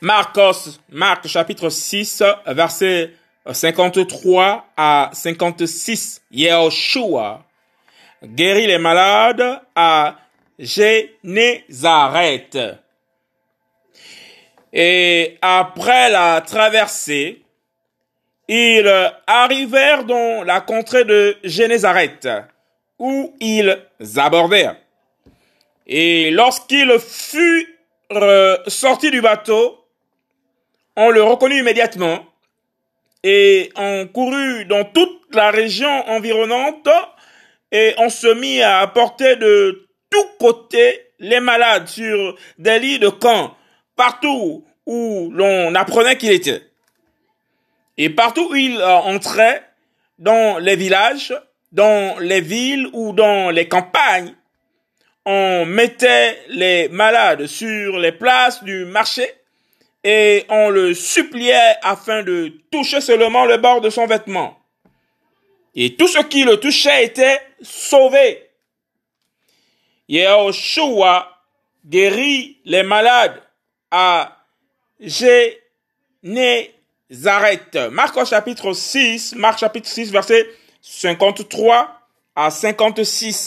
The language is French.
Marcos, Marc chapitre 6, verset 53 à 56. Yeshua guérit les malades à Génézareth. Et après la traversée, ils arrivèrent dans la contrée de Génézareth, où ils abordèrent. Et lorsqu'ils furent sortis du bateau, on le reconnut immédiatement et on courut dans toute la région environnante et on se mit à apporter de tous côtés les malades sur des lits de camp, partout où l'on apprenait qu'il était. Et partout où il entrait, dans les villages, dans les villes ou dans les campagnes, on mettait les malades sur les places du marché et on le suppliait afin de toucher seulement le bord de son vêtement. Et tout ce qui le touchait était sauvé. Yehoshua guérit les malades à Génézareth. Marc chapitre 6, Marc chapitre 6, verset 53 à 56.